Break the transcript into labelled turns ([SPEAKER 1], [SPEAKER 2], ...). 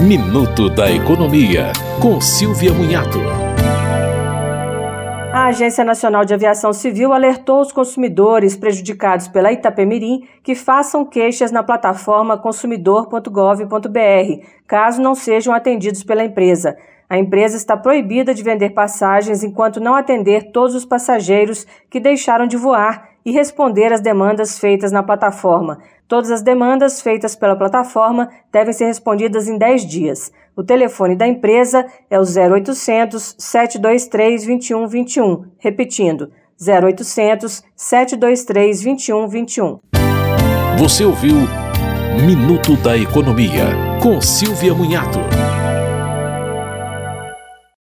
[SPEAKER 1] Minuto da Economia, com Silvia Munhato.
[SPEAKER 2] A Agência Nacional de Aviação Civil alertou os consumidores prejudicados pela Itapemirim que façam queixas na plataforma consumidor.gov.br, caso não sejam atendidos pela empresa. A empresa está proibida de vender passagens enquanto não atender todos os passageiros que deixaram de voar e responder às demandas feitas na plataforma. Todas as demandas feitas pela plataforma devem ser respondidas em 10 dias. O telefone da empresa é o 0800 723 2121. Repetindo, 0800 723 2121.
[SPEAKER 1] Você ouviu Minuto da Economia, com Silvia Munhato.